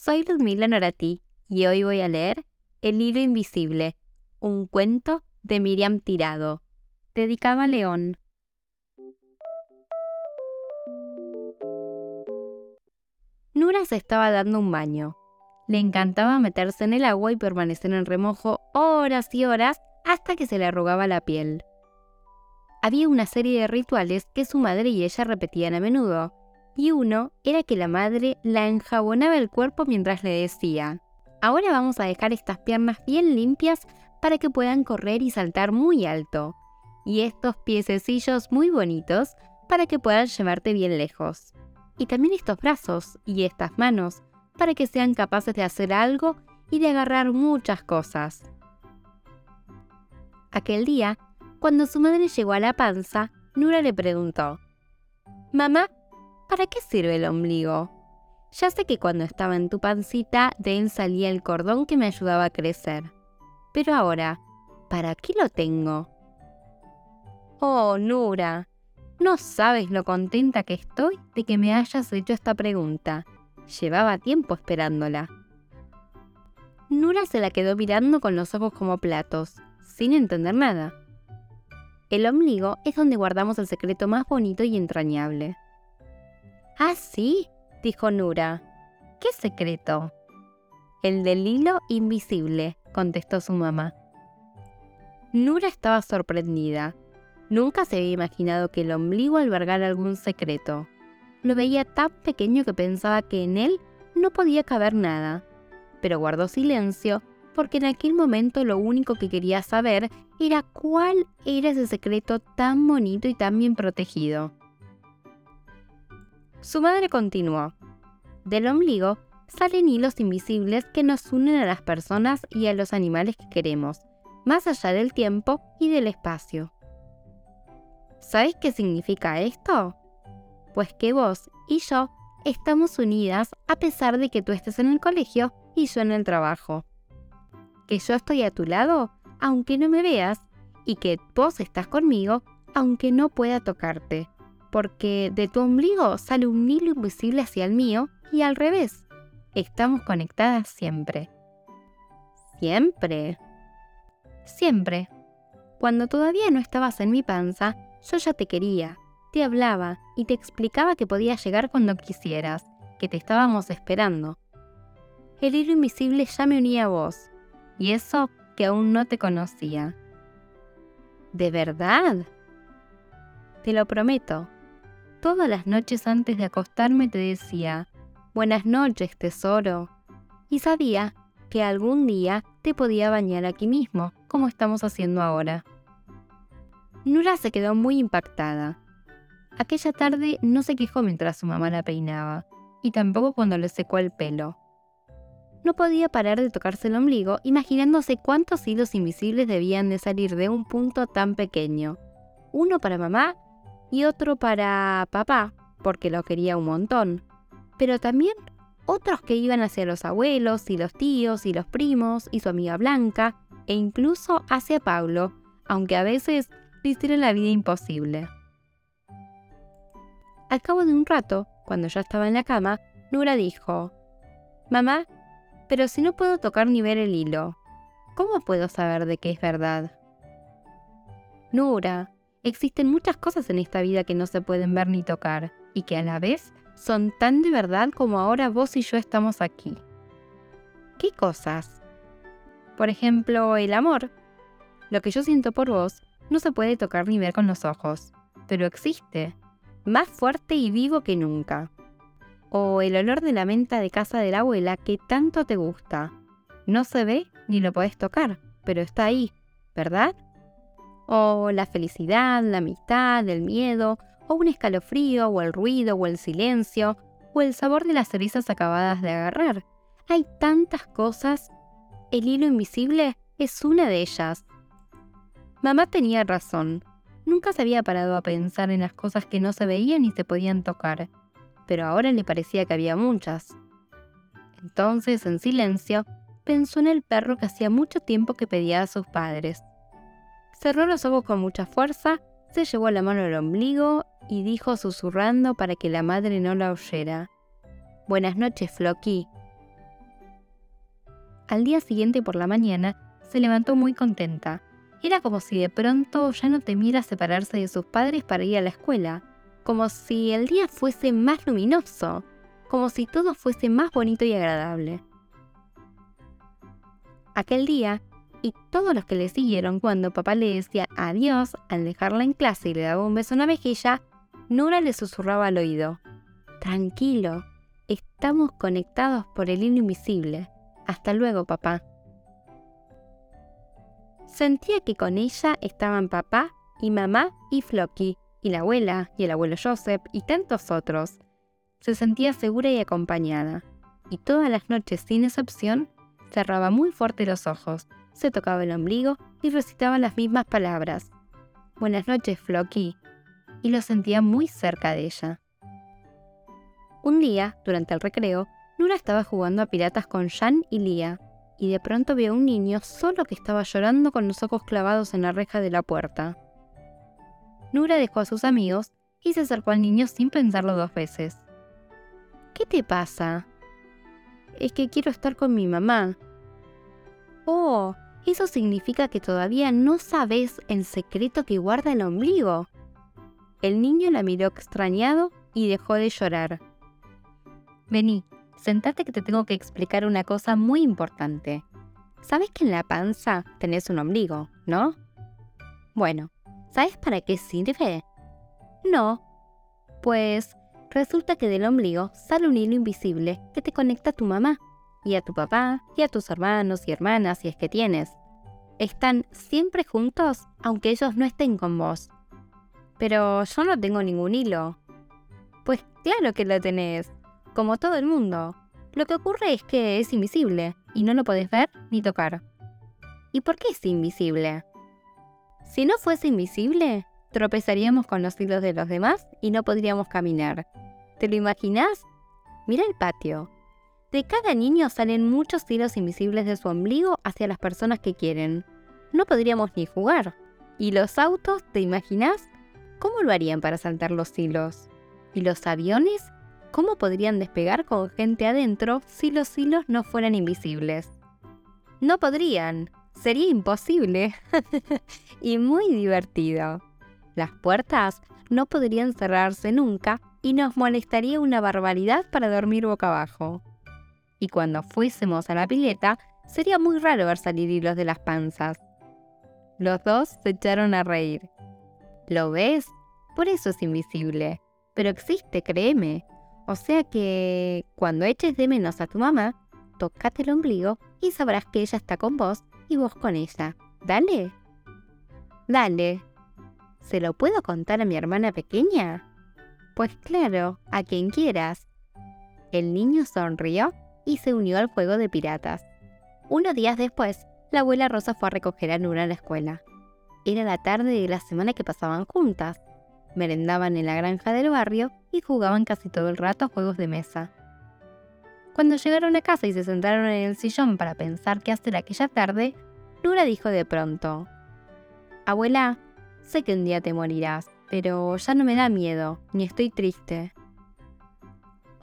soy Ludmila Norati y hoy voy a leer El hilo invisible, un cuento de Miriam Tirado, dedicado a León. Nura se estaba dando un baño. Le encantaba meterse en el agua y permanecer en remojo horas y horas hasta que se le arrugaba la piel. Había una serie de rituales que su madre y ella repetían a menudo, y uno era que la madre la enjabonaba el cuerpo mientras le decía, ahora vamos a dejar estas piernas bien limpias para que puedan correr y saltar muy alto, y estos piececillos muy bonitos para que puedan llevarte bien lejos, y también estos brazos y estas manos para que sean capaces de hacer algo y de agarrar muchas cosas. Aquel día, cuando su madre llegó a la panza, Nura le preguntó, Mamá, ¿para qué sirve el ombligo? Ya sé que cuando estaba en tu pancita de él salía el cordón que me ayudaba a crecer. Pero ahora, ¿para qué lo tengo? Oh, Nura, no sabes lo contenta que estoy de que me hayas hecho esta pregunta. Llevaba tiempo esperándola. Nura se la quedó mirando con los ojos como platos, sin entender nada. El ombligo es donde guardamos el secreto más bonito y entrañable. Ah, sí, dijo Nura. ¿Qué secreto? El del hilo invisible, contestó su mamá. Nura estaba sorprendida. Nunca se había imaginado que el ombligo albergara algún secreto. Lo veía tan pequeño que pensaba que en él no podía caber nada. Pero guardó silencio porque en aquel momento lo único que quería saber era cuál era ese secreto tan bonito y tan bien protegido. Su madre continuó. Del ombligo salen hilos invisibles que nos unen a las personas y a los animales que queremos, más allá del tiempo y del espacio. ¿Sabes qué significa esto? Pues que vos y yo estamos unidas a pesar de que tú estés en el colegio y yo en el trabajo. Que yo estoy a tu lado aunque no me veas y que vos estás conmigo aunque no pueda tocarte porque de tu ombligo sale un hilo invisible hacia el mío y al revés. Estamos conectadas siempre. ¿Siempre? Siempre. Cuando todavía no estabas en mi panza, yo ya te quería, te hablaba y te explicaba que podías llegar cuando quisieras, que te estábamos esperando. El hilo invisible ya me unía a vos, y eso que aún no te conocía. ¿De verdad? Te lo prometo, Todas las noches antes de acostarme te decía, Buenas noches, tesoro. Y sabía que algún día te podía bañar aquí mismo, como estamos haciendo ahora. Nura se quedó muy impactada. Aquella tarde no se quejó mientras su mamá la peinaba, y tampoco cuando le secó el pelo. No podía parar de tocarse el ombligo, imaginándose cuántos hilos invisibles debían de salir de un punto tan pequeño. Uno para mamá y otro para papá, porque lo quería un montón. Pero también otros que iban hacia los abuelos y los tíos y los primos y su amiga Blanca, e incluso hacia Pablo, aunque a veces le hicieron la vida imposible. Al cabo de un rato, cuando ya estaba en la cama, Nura dijo, Mamá, pero si no puedo tocar ni ver el hilo, ¿cómo puedo saber de qué es verdad? Nura, Existen muchas cosas en esta vida que no se pueden ver ni tocar y que a la vez son tan de verdad como ahora vos y yo estamos aquí. ¿Qué cosas? Por ejemplo, el amor. Lo que yo siento por vos no se puede tocar ni ver con los ojos, pero existe, más fuerte y vivo que nunca. O el olor de la menta de casa de la abuela que tanto te gusta. No se ve ni lo podés tocar, pero está ahí, ¿verdad? O la felicidad, la amistad, el miedo, o un escalofrío, o el ruido, o el silencio, o el sabor de las cerizas acabadas de agarrar. Hay tantas cosas. El hilo invisible es una de ellas. Mamá tenía razón. Nunca se había parado a pensar en las cosas que no se veían ni se podían tocar, pero ahora le parecía que había muchas. Entonces, en silencio, pensó en el perro que hacía mucho tiempo que pedía a sus padres. Cerró los ojos con mucha fuerza, se llevó la mano al ombligo y dijo susurrando para que la madre no la oyera. Buenas noches, Floki. al día siguiente por la mañana, se levantó muy contenta. Era como si de pronto ya no temiera separarse de sus padres para ir a la escuela, como si el día fuese más luminoso, como si todo fuese más bonito y agradable. Aquel día, y todos los que le siguieron cuando papá le decía adiós al dejarla en clase y le daba un beso en la mejilla, Nura le susurraba al oído, Tranquilo, estamos conectados por el hilo invisible. Hasta luego, papá. Sentía que con ella estaban papá y mamá y Flocky, y la abuela y el abuelo Joseph y tantos otros. Se sentía segura y acompañada, y todas las noches sin excepción cerraba muy fuerte los ojos, se tocaba el ombligo y recitaba las mismas palabras. Buenas noches, Flocky, y lo sentía muy cerca de ella. Un día, durante el recreo, Nura estaba jugando a piratas con Jan y Lia, y de pronto vio a un niño solo que estaba llorando con los ojos clavados en la reja de la puerta. Nura dejó a sus amigos y se acercó al niño sin pensarlo dos veces. ¿Qué te pasa? Es que quiero estar con mi mamá. Oh, eso significa que todavía no sabes el secreto que guarda el ombligo. El niño la miró extrañado y dejó de llorar. Vení, sentate que te tengo que explicar una cosa muy importante. ¿Sabes que en la panza tenés un ombligo, no? Bueno, ¿sabes para qué sirve? No. Pues resulta que del ombligo sale un hilo invisible que te conecta a tu mamá, y a tu papá, y a tus hermanos y hermanas si es que tienes. Están siempre juntos aunque ellos no estén con vos. Pero yo no tengo ningún hilo. Pues claro que lo tenés como todo el mundo. Lo que ocurre es que es invisible y no lo podés ver ni tocar. ¿Y por qué es invisible? Si no fuese invisible, tropezaríamos con los hilos de los demás y no podríamos caminar. ¿Te lo imaginas? Mira el patio. De cada niño salen muchos hilos invisibles de su ombligo hacia las personas que quieren. No podríamos ni jugar. ¿Y los autos, te imaginas? ¿Cómo lo harían para saltar los hilos? ¿Y los aviones? ¿Cómo podrían despegar con gente adentro si los hilos no fueran invisibles? No podrían, sería imposible y muy divertido. Las puertas no podrían cerrarse nunca y nos molestaría una barbaridad para dormir boca abajo. Y cuando fuésemos a la pileta, sería muy raro ver salir hilos de las panzas. Los dos se echaron a reír. ¿Lo ves? Por eso es invisible. Pero existe, créeme. O sea que cuando eches de menos a tu mamá, tócate el ombligo y sabrás que ella está con vos y vos con ella. Dale. Dale. ¿Se lo puedo contar a mi hermana pequeña? Pues claro, a quien quieras. El niño sonrió y se unió al juego de piratas. Unos días después, la abuela Rosa fue a recoger a Nura a la escuela. Era la tarde de la semana que pasaban juntas merendaban en la granja del barrio y jugaban casi todo el rato a juegos de mesa. Cuando llegaron a casa y se sentaron en el sillón para pensar qué hacer aquella tarde, Nura dijo de pronto, Abuela, sé que un día te morirás, pero ya no me da miedo, ni estoy triste.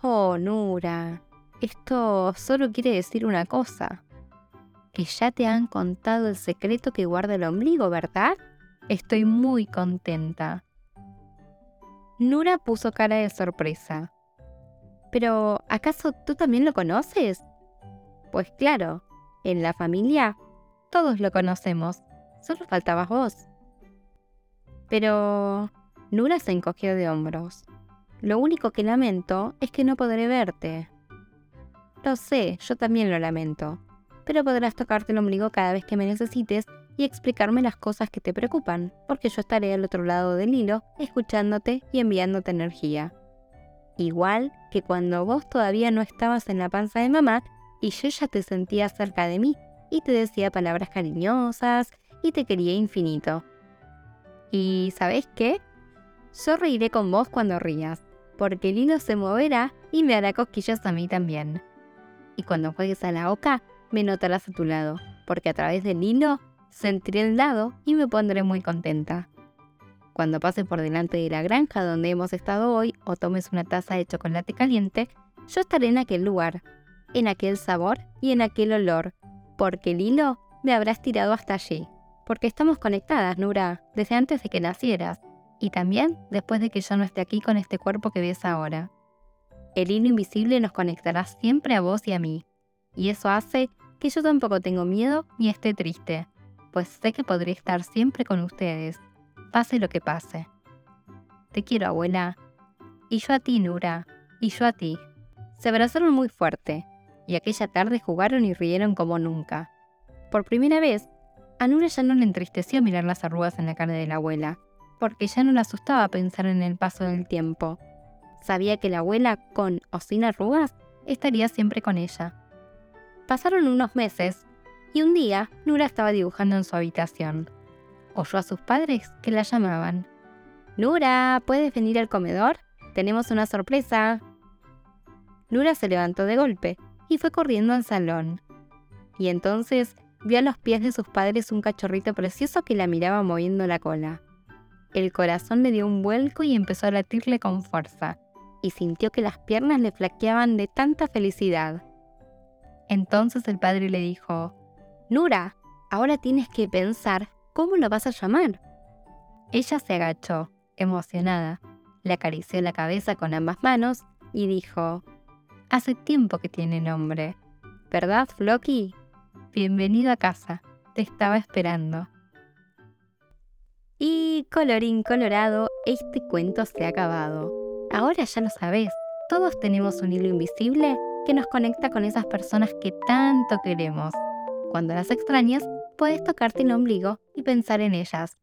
Oh, Nura, esto solo quiere decir una cosa, que ya te han contado el secreto que guarda el ombligo, ¿verdad? Estoy muy contenta. Nura puso cara de sorpresa. Pero, ¿acaso tú también lo conoces? Pues claro, en la familia todos lo conocemos, solo faltabas vos. Pero... Nura se encogió de hombros. Lo único que lamento es que no podré verte. Lo sé, yo también lo lamento, pero podrás tocarte el ombligo cada vez que me necesites y explicarme las cosas que te preocupan, porque yo estaré al otro lado del hilo, escuchándote y enviándote energía. Igual que cuando vos todavía no estabas en la panza de mamá y yo ya te sentía cerca de mí y te decía palabras cariñosas y te quería infinito. Y ¿sabes qué? Yo reiré con vos cuando rías, porque el hilo se moverá y me hará cosquillas a mí también. Y cuando juegues a la oca, me notarás a tu lado, porque a través del hilo sentiré el lado y me pondré muy contenta. Cuando pases por delante de la granja donde hemos estado hoy o tomes una taza de chocolate caliente, yo estaré en aquel lugar, en aquel sabor y en aquel olor, Porque el hilo me habrás tirado hasta allí. Porque estamos conectadas, Nura, desde antes de que nacieras. Y también después de que yo no esté aquí con este cuerpo que ves ahora. El hilo invisible nos conectará siempre a vos y a mí. Y eso hace que yo tampoco tengo miedo ni esté triste, pues sé que podré estar siempre con ustedes, pase lo que pase. Te quiero, abuela. Y yo a ti, Nura. Y yo a ti. Se abrazaron muy fuerte, y aquella tarde jugaron y rieron como nunca. Por primera vez, a Nura ya no le entristeció mirar las arrugas en la cara de la abuela, porque ya no le asustaba pensar en el paso del tiempo. Sabía que la abuela, con o sin arrugas, estaría siempre con ella. Pasaron unos meses, y un día Nura estaba dibujando en su habitación. Oyó a sus padres que la llamaban. Nura, ¿puedes venir al comedor? Tenemos una sorpresa. Nura se levantó de golpe y fue corriendo al salón. Y entonces vio a los pies de sus padres un cachorrito precioso que la miraba moviendo la cola. El corazón le dio un vuelco y empezó a latirle con fuerza, y sintió que las piernas le flaqueaban de tanta felicidad. Entonces el padre le dijo, Nura, ahora tienes que pensar cómo lo vas a llamar. Ella se agachó, emocionada, le acarició la cabeza con ambas manos y dijo, Hace tiempo que tiene nombre. ¿Verdad, Floki? Bienvenido a casa. Te estaba esperando. Y colorín colorado, este cuento se ha acabado. Ahora ya lo sabes, todos tenemos un hilo invisible que nos conecta con esas personas que tanto queremos. Cuando las extrañas, puedes tocarte el ombligo y pensar en ellas.